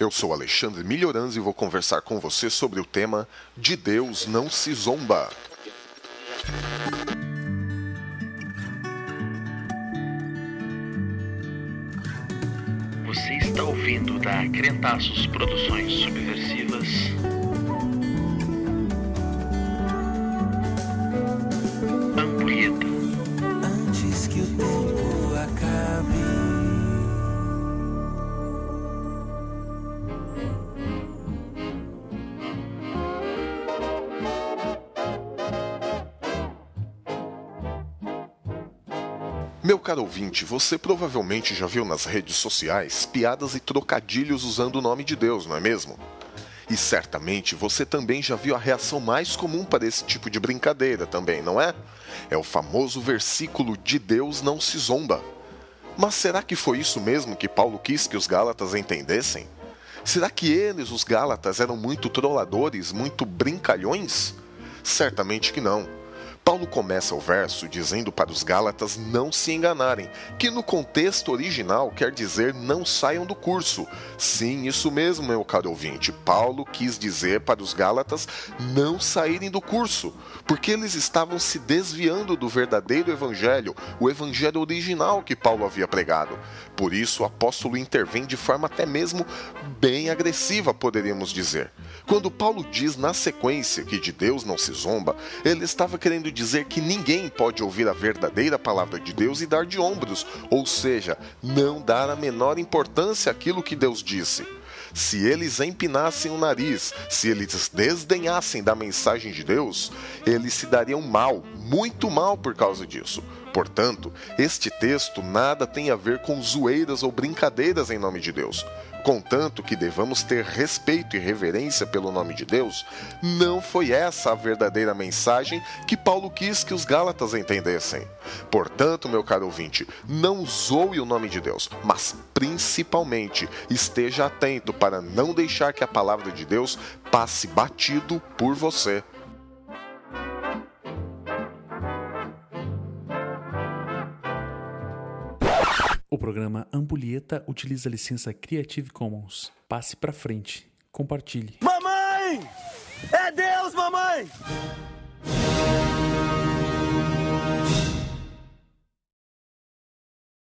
Eu sou Alexandre Milhoranz e vou conversar com você sobre o tema De Deus não se zomba. Você está ouvindo da Crentaços Produções Subversivas. Meu caro ouvinte, você provavelmente já viu nas redes sociais piadas e trocadilhos usando o nome de Deus, não é mesmo? E certamente você também já viu a reação mais comum para esse tipo de brincadeira também, não é? É o famoso versículo de Deus não se zomba. Mas será que foi isso mesmo que Paulo quis que os Gálatas entendessem? Será que eles, os Gálatas, eram muito trolladores, muito brincalhões? Certamente que não. Paulo começa o verso dizendo para os Gálatas não se enganarem, que no contexto original quer dizer não saiam do curso. Sim, isso mesmo, meu caro ouvinte. Paulo quis dizer para os Gálatas não saírem do curso, porque eles estavam se desviando do verdadeiro evangelho, o evangelho original que Paulo havia pregado. Por isso, o apóstolo intervém de forma até mesmo bem agressiva, poderíamos dizer. Quando Paulo diz na sequência que de Deus não se zomba, ele estava querendo dizer que ninguém pode ouvir a verdadeira palavra de Deus e dar de ombros, ou seja, não dar a menor importância àquilo que Deus disse. Se eles empinassem o nariz, se eles desdenhassem da mensagem de Deus, eles se dariam mal, muito mal por causa disso. Portanto, este texto nada tem a ver com zoeiras ou brincadeiras em nome de Deus. Contanto que devamos ter respeito e reverência pelo nome de Deus, não foi essa a verdadeira mensagem que Paulo quis que os Gálatas entendessem. Portanto, meu caro ouvinte, não zoe o nome de Deus, mas principalmente esteja atento para não deixar que a palavra de Deus passe batido por você. O programa Ampulheta utiliza a licença Creative Commons. Passe pra frente. Compartilhe. Mamãe! É Deus, mamãe!